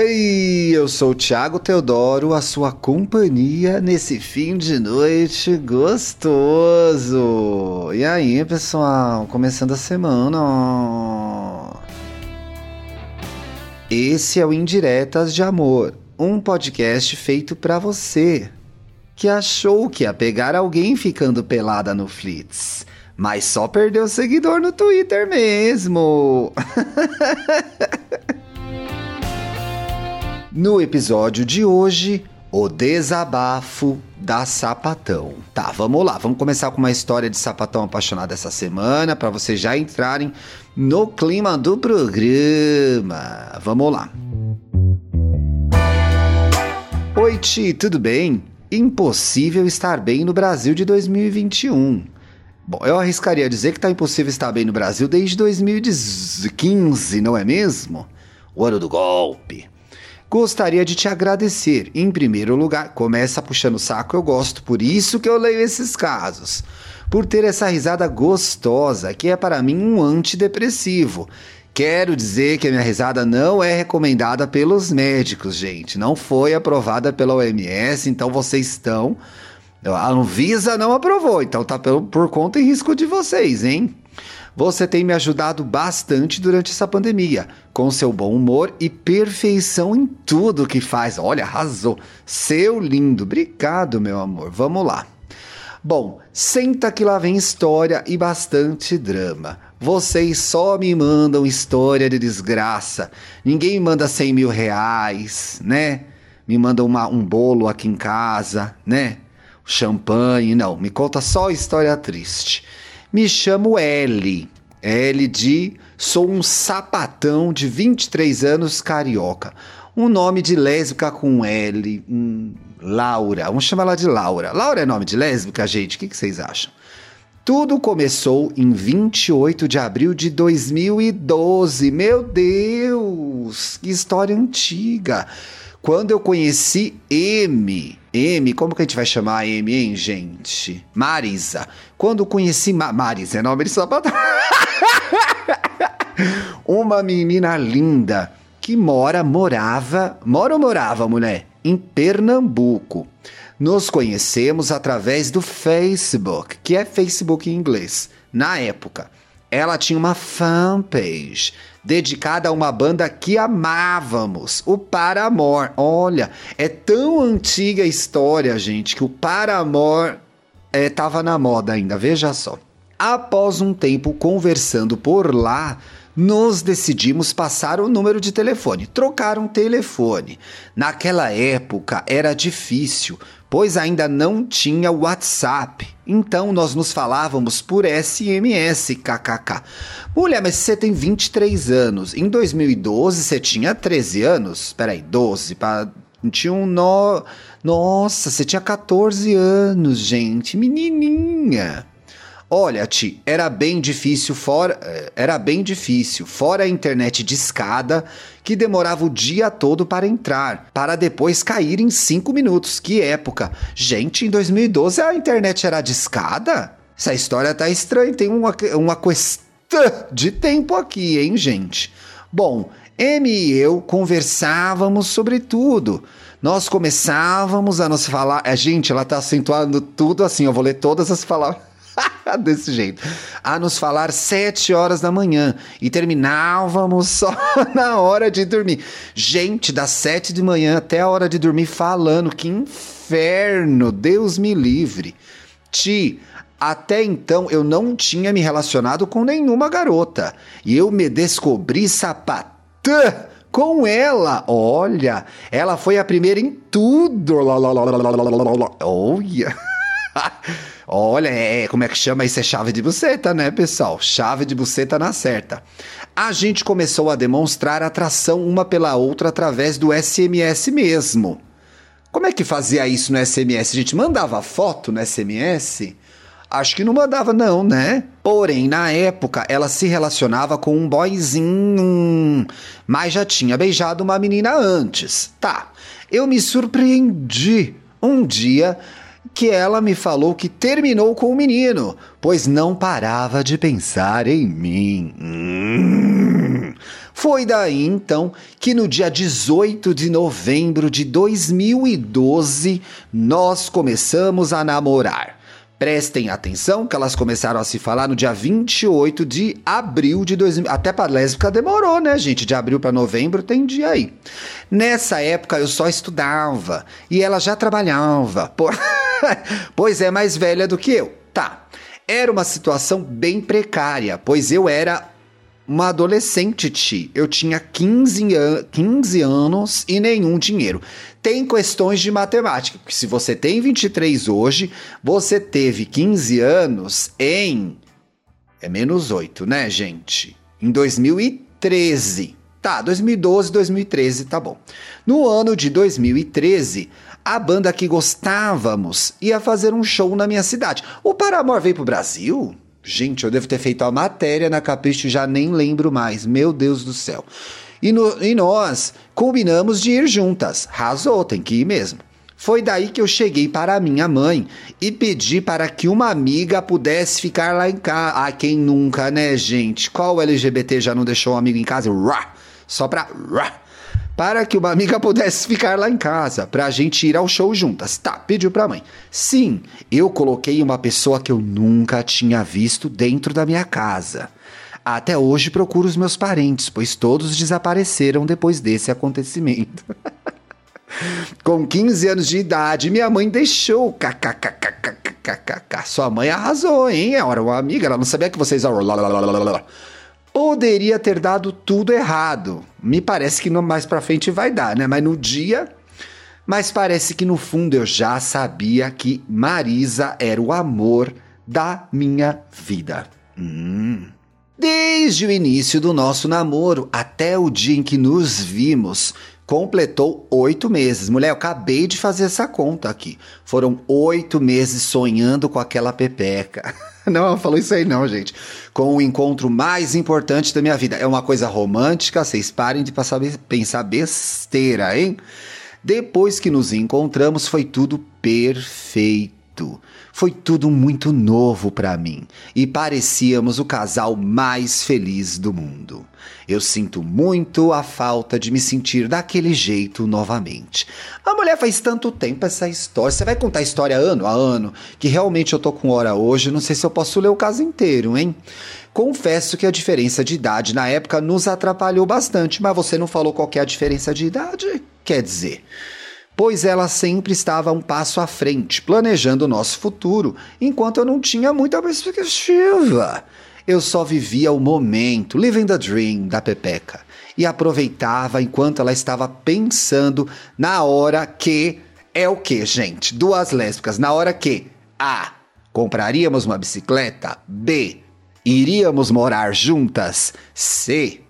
Oi, eu sou o Thiago Teodoro, a sua companhia nesse fim de noite gostoso. E aí, pessoal, começando a semana. Esse é o Indiretas de Amor, um podcast feito para você que achou que ia pegar alguém ficando pelada no Flits, mas só perdeu seguidor no Twitter mesmo. No episódio de hoje, o desabafo da sapatão. Tá, vamos lá, vamos começar com uma história de sapatão apaixonado essa semana para vocês já entrarem no clima do programa. Vamos lá. Oi, Ti, tudo bem? Impossível estar bem no Brasil de 2021. Bom, eu arriscaria dizer que tá impossível estar bem no Brasil desde 2015, não é mesmo? O ano do golpe. Gostaria de te agradecer. Em primeiro lugar, começa puxando o saco, eu gosto, por isso que eu leio esses casos. Por ter essa risada gostosa, que é para mim um antidepressivo. Quero dizer que a minha risada não é recomendada pelos médicos, gente. Não foi aprovada pela OMS, então vocês estão. A Anvisa não aprovou, então tá por conta e risco de vocês, hein? Você tem me ajudado bastante durante essa pandemia, com seu bom humor e perfeição em tudo que faz. Olha, arrasou. Seu lindo. Obrigado, meu amor. Vamos lá. Bom, senta que lá vem história e bastante drama. Vocês só me mandam história de desgraça. Ninguém manda 100 mil reais, né? Me manda uma, um bolo aqui em casa, né? Champanhe, não. Me conta só história triste. Me chamo L. L de sou um sapatão de 23 anos carioca. Um nome de lésbica com L. Hum, Laura. Vamos chamar ela de Laura. Laura é nome de lésbica, gente? O que, que vocês acham? Tudo começou em 28 de abril de 2012. Meu Deus, que história antiga. Quando eu conheci M, M, como que a gente vai chamar M, hein, gente? Marisa. Quando eu conheci Ma Marisa, é nome de sapatão. Uma menina linda que mora, morava, mora ou morava, mulher? Em Pernambuco. Nos conhecemos através do Facebook, que é Facebook em inglês. Na época, ela tinha uma fanpage dedicada a uma banda que amávamos, o Paramore. Olha, é tão antiga a história, gente, que o Paramore estava é, na moda ainda, veja só. Após um tempo conversando por lá, nos decidimos passar o número de telefone, trocar um telefone. Naquela época era difícil, pois ainda não tinha WhatsApp. Então nós nos falávamos por SMS, kkk. Mulher, mas você tem 23 anos. Em 2012 você tinha 13 anos? Peraí, 12 para 21, no... Nossa, você tinha 14 anos, gente. Menininha. Olha, Ti, era bem difícil fora, eh, era bem difícil, fora a internet de escada, que demorava o dia todo para entrar, para depois cair em 5 minutos. Que época! Gente, em 2012 a internet era de escada? Essa história tá estranha, tem uma, uma questão de tempo aqui, hein, gente? Bom, M e eu conversávamos sobre tudo. Nós começávamos a nos falar. A gente, ela tá acentuando tudo assim, eu vou ler todas as palavras. Desse jeito. A nos falar sete horas da manhã e terminávamos só na hora de dormir. Gente, das sete de manhã até a hora de dormir falando. Que inferno! Deus me livre. Ti, até então eu não tinha me relacionado com nenhuma garota. E eu me descobri sapatã com ela. Olha, ela foi a primeira em tudo. Olha. Olha, é, é, como é que chama isso? É chave de buceta, né, pessoal? Chave de buceta na certa. A gente começou a demonstrar atração uma pela outra através do SMS mesmo. Como é que fazia isso no SMS? A gente mandava foto no SMS? Acho que não mandava, não, né? Porém, na época, ela se relacionava com um boyzinho, mas já tinha beijado uma menina antes. Tá, eu me surpreendi. Um dia que ela me falou que terminou com o menino, pois não parava de pensar em mim. Hum. Foi daí então que no dia 18 de novembro de 2012 nós começamos a namorar. Prestem atenção que elas começaram a se falar no dia 28 de abril de 2000. Até para lésbica demorou, né, gente? De abril para novembro tem dia aí. Nessa época eu só estudava e ela já trabalhava. pois é mais velha do que eu. Tá. Era uma situação bem precária, pois eu era uma adolescente, Ti. Eu tinha 15, an 15 anos e nenhum dinheiro. Tem questões de matemática, porque se você tem 23 hoje, você teve 15 anos em. É menos 8, né, gente? Em 2013. Tá, 2012, 2013, tá bom. No ano de 2013, a banda que gostávamos ia fazer um show na minha cidade. O Paramore veio pro Brasil? Gente, eu devo ter feito a matéria na Capricho já nem lembro mais. Meu Deus do céu. E, no, e nós combinamos de ir juntas. Razou, tem que ir mesmo. Foi daí que eu cheguei para minha mãe e pedi para que uma amiga pudesse ficar lá em casa. Ah, quem nunca, né, gente? Qual LGBT já não deixou um amigo em casa? Rá! Só pra. Rá! Para que uma amiga pudesse ficar lá em casa, para a gente ir ao show juntas. Tá, pediu para a mãe. Sim, eu coloquei uma pessoa que eu nunca tinha visto dentro da minha casa. Até hoje procuro os meus parentes, pois todos desapareceram depois desse acontecimento. Com 15 anos de idade, minha mãe deixou. KKKKKKKK. Sua mãe arrasou, hein? Era uma amiga, ela não sabia que vocês. Poderia ter dado tudo errado. Me parece que mais pra frente vai dar, né? Mas no dia. Mas parece que no fundo eu já sabia que Marisa era o amor da minha vida. Hum. Desde o início do nosso namoro até o dia em que nos vimos, completou oito meses. Mulher, eu acabei de fazer essa conta aqui. Foram oito meses sonhando com aquela pepeca. Não, ela falou isso aí não, gente. Com o encontro mais importante da minha vida. É uma coisa romântica, vocês parem de passar, pensar besteira, hein? Depois que nos encontramos, foi tudo perfeito. Foi tudo muito novo para mim e parecíamos o casal mais feliz do mundo. Eu sinto muito a falta de me sentir daquele jeito novamente. A mulher faz tanto tempo essa história. Você vai contar a história ano a ano, que realmente eu tô com hora hoje, não sei se eu posso ler o caso inteiro, hein? Confesso que a diferença de idade na época nos atrapalhou bastante, mas você não falou qual é a diferença de idade? Quer dizer, pois ela sempre estava um passo à frente, planejando o nosso futuro, enquanto eu não tinha muita perspectiva. Eu só vivia o momento, living the dream da Pepeca, e aproveitava enquanto ela estava pensando na hora que é o que, gente? Duas lésbicas, na hora que A. Compraríamos uma bicicleta, B. Iríamos morar juntas, C.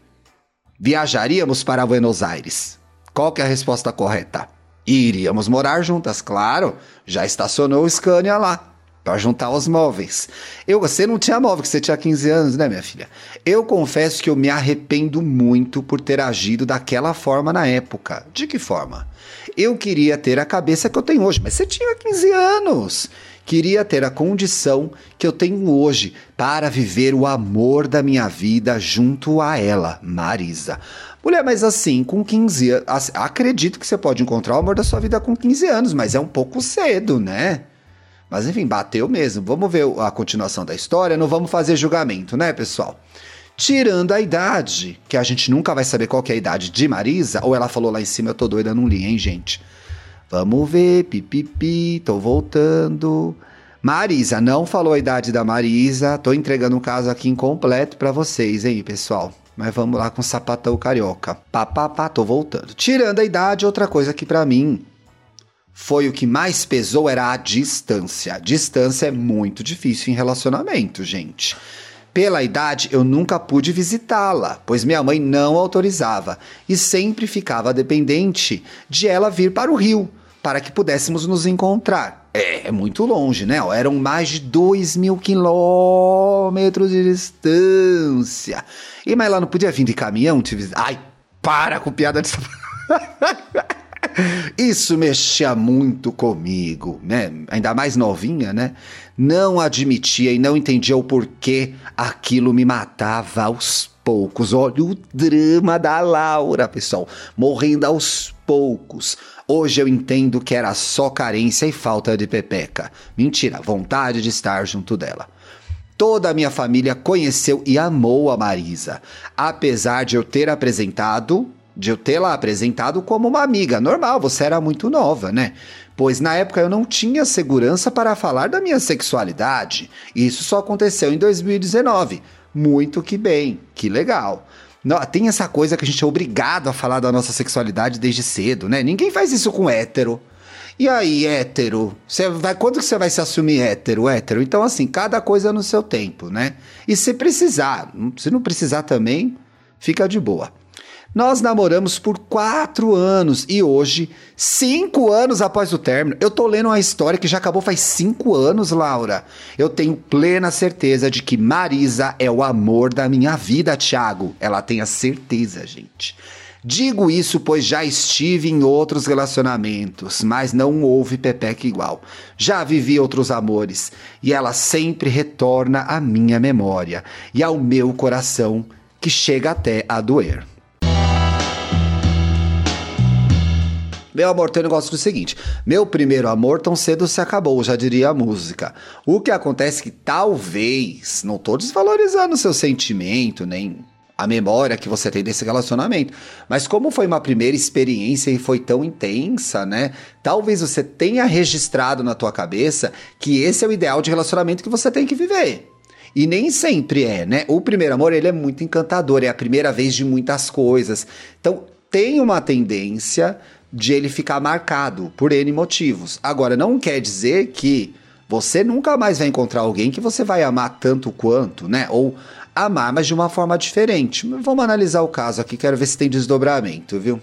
Viajaríamos para Buenos Aires. Qual que é a resposta correta? Iríamos morar juntas, claro. Já estacionou o Scania lá para juntar os móveis. Eu, você não tinha móvel, que você tinha 15 anos, né, minha filha? Eu confesso que eu me arrependo muito por ter agido daquela forma na época. De que forma? Eu queria ter a cabeça que eu tenho hoje, mas você tinha 15 anos. Queria ter a condição que eu tenho hoje para viver o amor da minha vida junto a ela, Marisa. Mulher, mas assim, com 15 anos. Acredito que você pode encontrar o amor da sua vida com 15 anos, mas é um pouco cedo, né? Mas enfim, bateu mesmo. Vamos ver a continuação da história, não vamos fazer julgamento, né, pessoal? Tirando a idade, que a gente nunca vai saber qual é a idade de Marisa, ou ela falou lá em cima, eu tô doida, não li, hein, gente? Vamos ver, pipipi, tô voltando. Marisa, não falou a idade da Marisa, tô entregando um caso aqui incompleto para vocês, hein, pessoal? Mas vamos lá com sapatão carioca. Papapá, tô voltando. Tirando a idade, outra coisa que para mim foi o que mais pesou era a distância. A distância é muito difícil em relacionamento, gente. Pela idade, eu nunca pude visitá-la, pois minha mãe não autorizava e sempre ficava dependente de ela vir para o Rio para que pudéssemos nos encontrar. É, é muito longe, né? Eram mais de 2 mil quilômetros de distância. E mas ela não podia vir de caminhão visitar. Ai, para com piada de. Isso mexia muito comigo, né? Ainda mais novinha, né? Não admitia e não entendia o porquê aquilo me matava aos poucos. Olha o drama da Laura, pessoal. Morrendo aos poucos. Hoje eu entendo que era só carência e falta de pepeca. Mentira, vontade de estar junto dela. Toda a minha família conheceu e amou a Marisa, apesar de eu ter apresentado, de eu tê-la apresentado como uma amiga. Normal, você era muito nova, né? Pois na época eu não tinha segurança para falar da minha sexualidade. Isso só aconteceu em 2019. Muito que bem, que legal. Tem essa coisa que a gente é obrigado a falar da nossa sexualidade desde cedo, né? Ninguém faz isso com hétero. E aí, hétero? Você vai, quando que você vai se assumir hétero, hétero? Então, assim, cada coisa no seu tempo, né? E se precisar, se não precisar também, fica de boa. Nós namoramos por quatro anos e hoje, cinco anos após o término, eu tô lendo uma história que já acabou faz cinco anos, Laura. Eu tenho plena certeza de que Marisa é o amor da minha vida, Thiago. Ela tem a certeza, gente. Digo isso pois já estive em outros relacionamentos, mas não houve Pepeca igual. Já vivi outros amores e ela sempre retorna à minha memória e ao meu coração, que chega até a doer. Meu amor, tem um negócio do seguinte: meu primeiro amor tão cedo se acabou, já diria a música. O que acontece é que talvez, não tô desvalorizando seu sentimento, nem a memória que você tem desse relacionamento. Mas como foi uma primeira experiência e foi tão intensa, né? Talvez você tenha registrado na tua cabeça que esse é o ideal de relacionamento que você tem que viver. E nem sempre é, né? O primeiro amor, ele é muito encantador, é a primeira vez de muitas coisas. Então, tem uma tendência de ele ficar marcado por N motivos. Agora, não quer dizer que você nunca mais vai encontrar alguém que você vai amar tanto quanto, né? Ou amar, mas de uma forma diferente. Vamos analisar o caso aqui, quero ver se tem desdobramento, viu?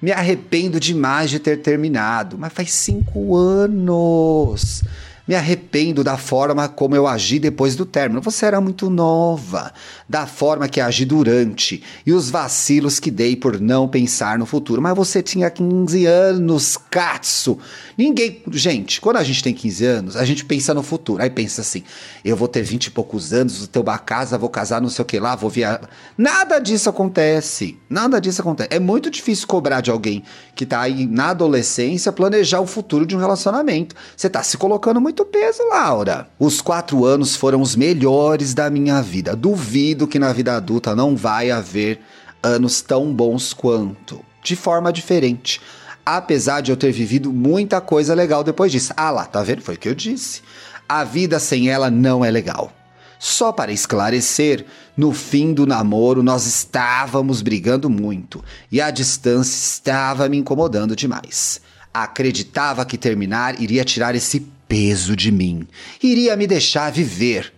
Me arrependo demais de ter terminado, mas faz cinco anos. Me arrependo da forma como eu agi depois do término. Você era muito nova. Da forma que agi durante e os vacilos que dei por não pensar no futuro. Mas você tinha 15 anos, Katsu. Ninguém. Gente, quando a gente tem 15 anos, a gente pensa no futuro. Aí pensa assim: eu vou ter 20 e poucos anos, vou ter uma casa, vou casar, não sei o que lá, vou viajar. Nada disso acontece. Nada disso acontece. É muito difícil cobrar de alguém que tá aí na adolescência planejar o futuro de um relacionamento. Você tá se colocando muito muito peso, Laura. Os quatro anos foram os melhores da minha vida. Duvido que na vida adulta não vai haver anos tão bons quanto. De forma diferente. Apesar de eu ter vivido muita coisa legal depois disso. Ah lá, tá vendo? Foi o que eu disse. A vida sem ela não é legal. Só para esclarecer, no fim do namoro nós estávamos brigando muito e a distância estava me incomodando demais. Acreditava que terminar iria tirar esse peso de mim. Iria me deixar viver.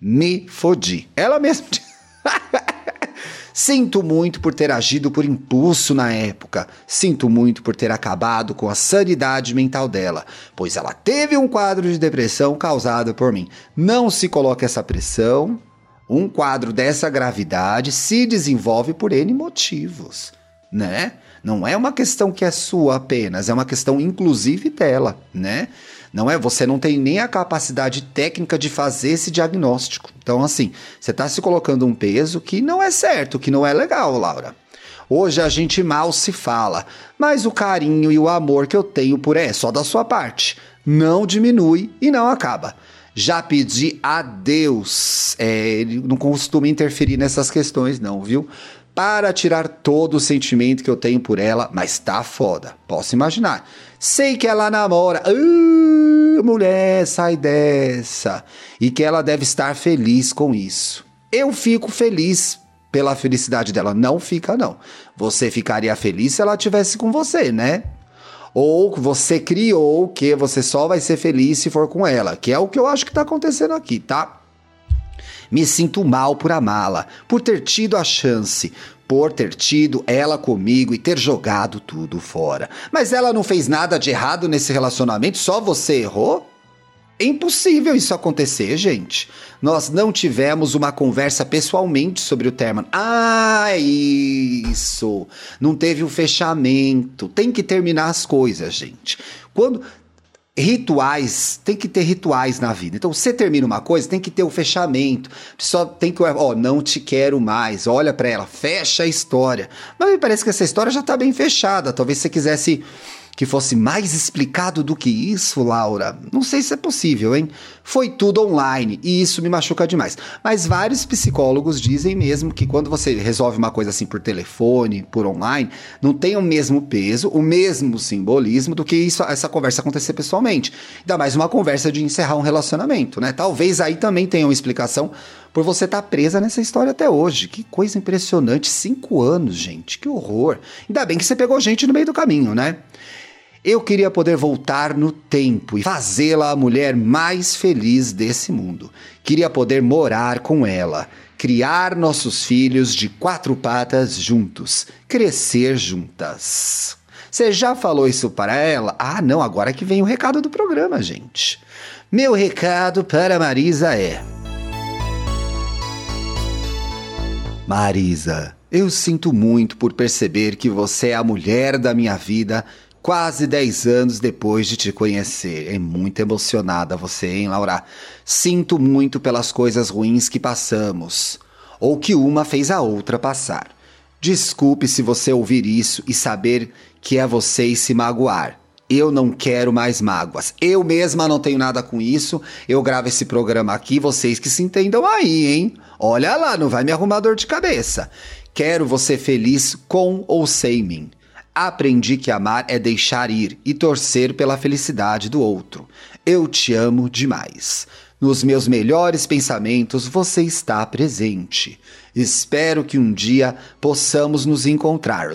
Me fodi. Ela mesma. Sinto muito por ter agido por impulso na época. Sinto muito por ter acabado com a sanidade mental dela, pois ela teve um quadro de depressão causado por mim. Não se coloque essa pressão. Um quadro dessa gravidade se desenvolve por N motivos, né? Não é uma questão que é sua apenas, é uma questão inclusive dela, né? Não é? Você não tem nem a capacidade técnica de fazer esse diagnóstico. Então, assim, você está se colocando um peso que não é certo, que não é legal, Laura. Hoje a gente mal se fala, mas o carinho e o amor que eu tenho por é só da sua parte. Não diminui e não acaba. Já pedi a Deus, é, ele não costuma interferir nessas questões, não, viu? Para tirar todo o sentimento que eu tenho por ela, mas tá foda, posso imaginar. Sei que ela namora. Uh, mulher, sai dessa. E que ela deve estar feliz com isso. Eu fico feliz pela felicidade dela. Não fica, não. Você ficaria feliz se ela estivesse com você, né? Ou você criou que você só vai ser feliz se for com ela, que é o que eu acho que tá acontecendo aqui, tá? Me sinto mal por amá-la, por ter tido a chance, por ter tido ela comigo e ter jogado tudo fora. Mas ela não fez nada de errado nesse relacionamento, só você errou? É impossível isso acontecer, gente. Nós não tivemos uma conversa pessoalmente sobre o término. Ah, isso. Não teve um fechamento. Tem que terminar as coisas, gente. Quando rituais, tem que ter rituais na vida. Então, você termina uma coisa, tem que ter o fechamento. Só tem que, ó, não te quero mais. Olha para ela, fecha a história. Mas me parece que essa história já tá bem fechada. Talvez você quisesse que fosse mais explicado do que isso, Laura? Não sei se é possível, hein? Foi tudo online e isso me machuca demais. Mas vários psicólogos dizem mesmo que quando você resolve uma coisa assim por telefone, por online, não tem o mesmo peso, o mesmo simbolismo do que isso, essa conversa acontecer pessoalmente. Ainda mais uma conversa de encerrar um relacionamento, né? Talvez aí também tenha uma explicação por você estar tá presa nessa história até hoje. Que coisa impressionante. Cinco anos, gente. Que horror. Ainda bem que você pegou gente no meio do caminho, né? Eu queria poder voltar no tempo e fazê-la a mulher mais feliz desse mundo. Queria poder morar com ela, criar nossos filhos de quatro patas juntos, crescer juntas. Você já falou isso para ela? Ah, não, agora que vem o recado do programa, gente. Meu recado para Marisa é: Marisa, eu sinto muito por perceber que você é a mulher da minha vida quase 10 anos depois de te conhecer. É muito emocionada você, hein, Laura? Sinto muito pelas coisas ruins que passamos, ou que uma fez a outra passar. Desculpe se você ouvir isso e saber que é você e se magoar. Eu não quero mais mágoas. Eu mesma não tenho nada com isso. Eu gravo esse programa aqui, vocês que se entendam aí, hein? Olha lá, não vai me arrumar dor de cabeça. Quero você feliz com ou sem mim. Aprendi que amar é deixar ir e torcer pela felicidade do outro. Eu te amo demais. Nos meus melhores pensamentos você está presente. Espero que um dia possamos nos encontrar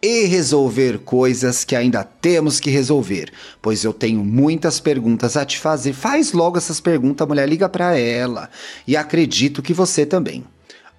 e resolver coisas que ainda temos que resolver, pois eu tenho muitas perguntas a te fazer. Faz logo essas perguntas, mulher, liga para ela. E acredito que você também.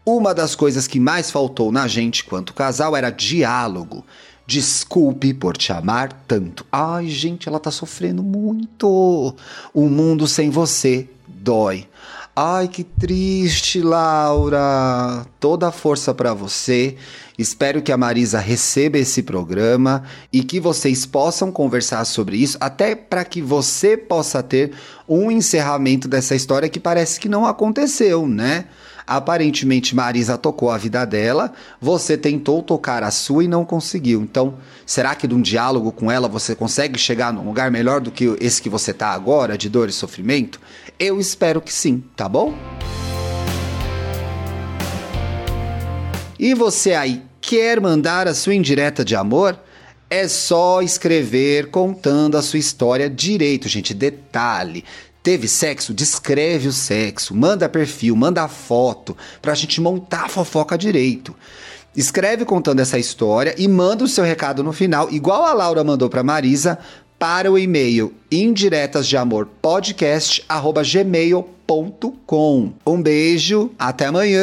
Uma das coisas que mais faltou na gente quanto casal era diálogo. Desculpe por te amar tanto. Ai, gente, ela tá sofrendo muito. O mundo sem você dói. Ai, que triste, Laura. Toda a força para você. Espero que a Marisa receba esse programa e que vocês possam conversar sobre isso, até para que você possa ter um encerramento dessa história que parece que não aconteceu, né? Aparentemente, Marisa tocou a vida dela, você tentou tocar a sua e não conseguiu. Então, será que de um diálogo com ela você consegue chegar num lugar melhor do que esse que você está agora, de dor e sofrimento? Eu espero que sim, tá bom? E você aí quer mandar a sua indireta de amor? É só escrever contando a sua história direito, gente. Detalhe: Teve sexo? Descreve o sexo, manda perfil, manda foto, pra gente montar a fofoca direito. Escreve contando essa história e manda o seu recado no final, igual a Laura mandou pra Marisa, para o e-mail indiretasdeamorpodcast@gmail.com. Um beijo, até amanhã.